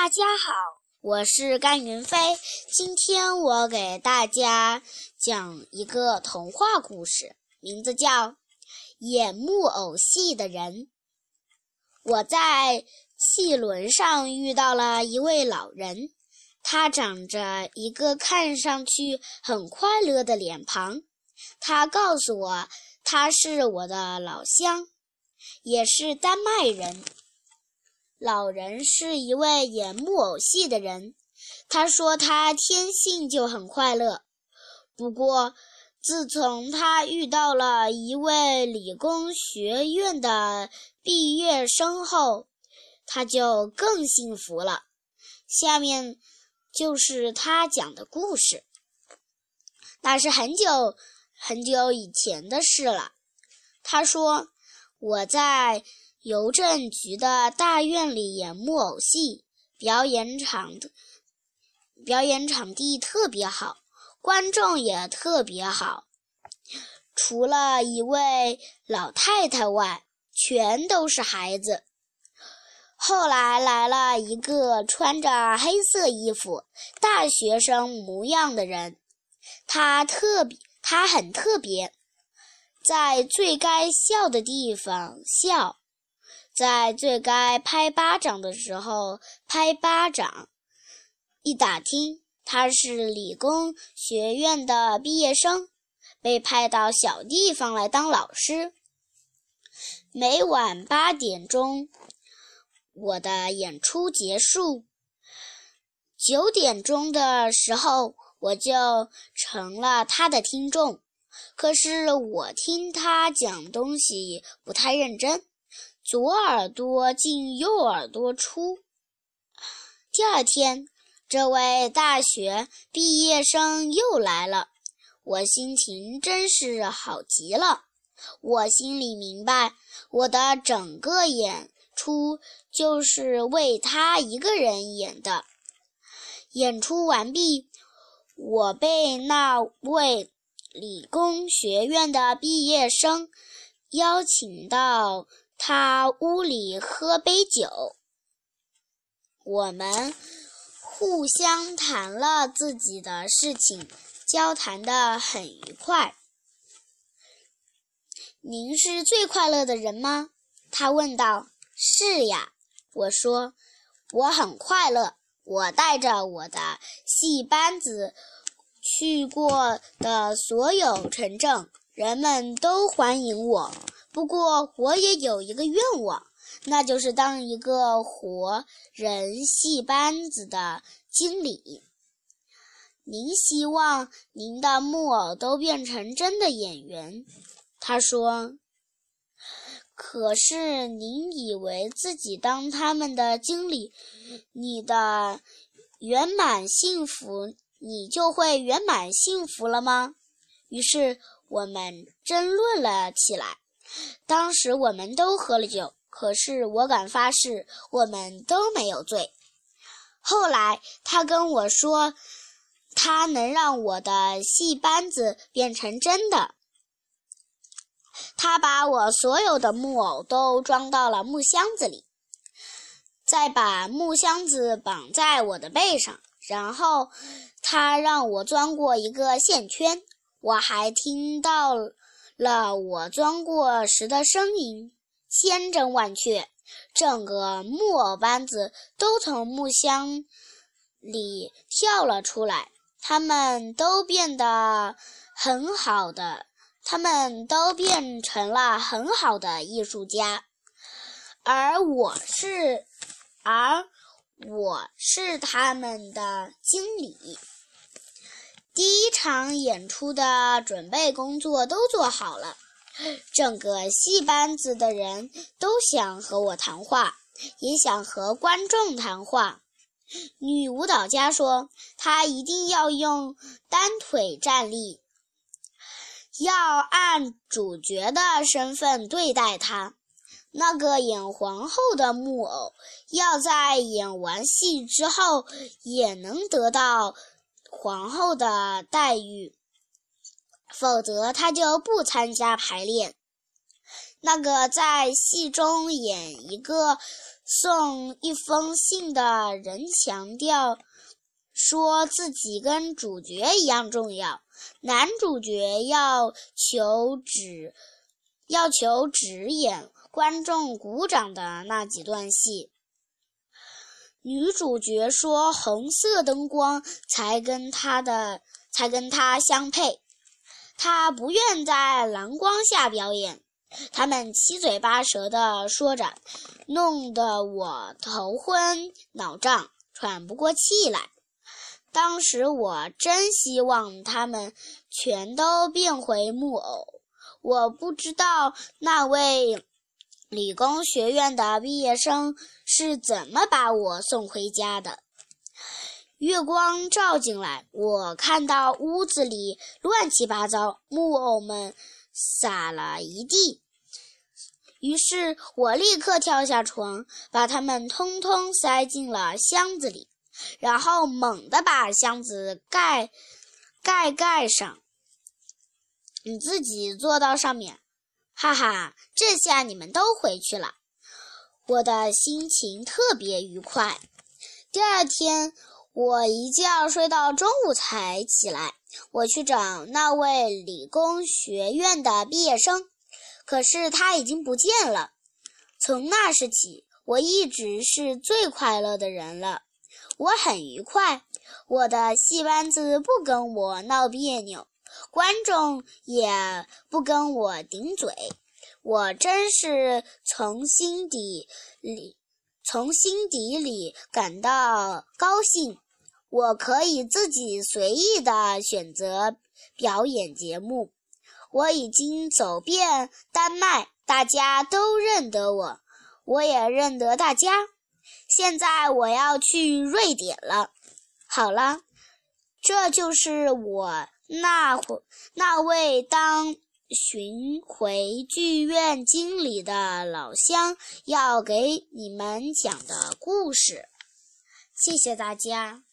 大家好，我是甘云飞。今天我给大家讲一个童话故事，名字叫《演木偶戏的人》。我在戏轮上遇到了一位老人，他长着一个看上去很快乐的脸庞。他告诉我，他是我的老乡，也是丹麦人。老人是一位演木偶戏的人，他说他天性就很快乐。不过，自从他遇到了一位理工学院的毕业生后，他就更幸福了。下面就是他讲的故事，那是很久很久以前的事了。他说：“我在。”邮政局的大院里演木偶戏，表演场表演场地特别好，观众也特别好。除了一位老太太外，全都是孩子。后来来了一个穿着黑色衣服、大学生模样的人，他特别，他很特别，在最该笑的地方笑。在最该拍巴掌的时候拍巴掌。一打听，他是理工学院的毕业生，被派到小地方来当老师。每晚八点钟，我的演出结束。九点钟的时候，我就成了他的听众。可是我听他讲东西不太认真。左耳朵进右耳朵出。第二天，这位大学毕业生又来了，我心情真是好极了。我心里明白，我的整个演出就是为他一个人演的。演出完毕，我被那位理工学院的毕业生邀请到。他屋里喝杯酒，我们互相谈了自己的事情，交谈得很愉快。您是最快乐的人吗？他问道。是呀，我说，我很快乐。我带着我的戏班子去过的所有城镇，人们都欢迎我。不过，我也有一个愿望，那就是当一个活人戏班子的经理。您希望您的木偶都变成真的演员？他说。可是，您以为自己当他们的经理，你的圆满幸福，你就会圆满幸福了吗？于是，我们争论了起来。当时我们都喝了酒，可是我敢发誓，我们都没有醉。后来他跟我说，他能让我的戏班子变成真的。他把我所有的木偶都装到了木箱子里，再把木箱子绑在我的背上，然后他让我钻过一个线圈。我还听到。了我钻过时的声音，千真万确。整个木偶班子都从木箱里跳了出来，他们都变得很好的，他们都变成了很好的艺术家，而我是，而我是他们的经理。第一场演出的准备工作都做好了，整个戏班子的人都想和我谈话，也想和观众谈话。女舞蹈家说，她一定要用单腿站立，要按主角的身份对待她。那个演皇后的木偶，要在演完戏之后也能得到。皇后的待遇，否则她就不参加排练。那个在戏中演一个送一封信的人强调，说自己跟主角一样重要。男主角要求只要求只演观众鼓掌的那几段戏。女主角说：“红色灯光才跟她的才跟她相配，她不愿在蓝光下表演。”他们七嘴八舌地说着，弄得我头昏脑胀，喘不过气来。当时我真希望他们全都变回木偶。我不知道那位理工学院的毕业生是怎么把我送回家的。月光照进来，我看到屋子里乱七八糟，木偶们。撒了一地，于是我立刻跳下床，把它们通通塞进了箱子里，然后猛地把箱子盖盖盖上。你自己坐到上面，哈哈！这下你们都回去了，我的心情特别愉快。第二天，我一觉睡到中午才起来。我去找那位理工学院的毕业生，可是他已经不见了。从那时起，我一直是最快乐的人了。我很愉快，我的戏班子不跟我闹别扭，观众也不跟我顶嘴。我真是从心底里、从心底里感到高兴。我可以自己随意的选择表演节目。我已经走遍丹麦，大家都认得我，我也认得大家。现在我要去瑞典了。好了，这就是我那会那位当巡回剧院经理的老乡要给你们讲的故事。谢谢大家。